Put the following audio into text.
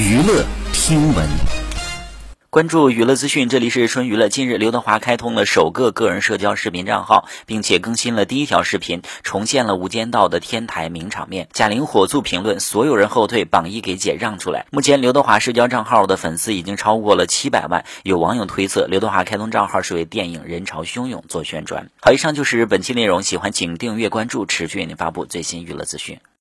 娱乐听闻。关注娱乐资讯这里是春娱乐近日刘德华开通了首个个人社交视频账号并且更新了第一条视频重现了无间道的天台名场面。贾玲火速评论所有人后退榜一给姐让出来。目前刘德华社交账号的粉丝已经超过了七百万有网友推测刘德华开通账号是为电影人潮汹涌做宣传。好以上就是本期内容喜欢请订阅关注持续为您发布最新娱乐资讯。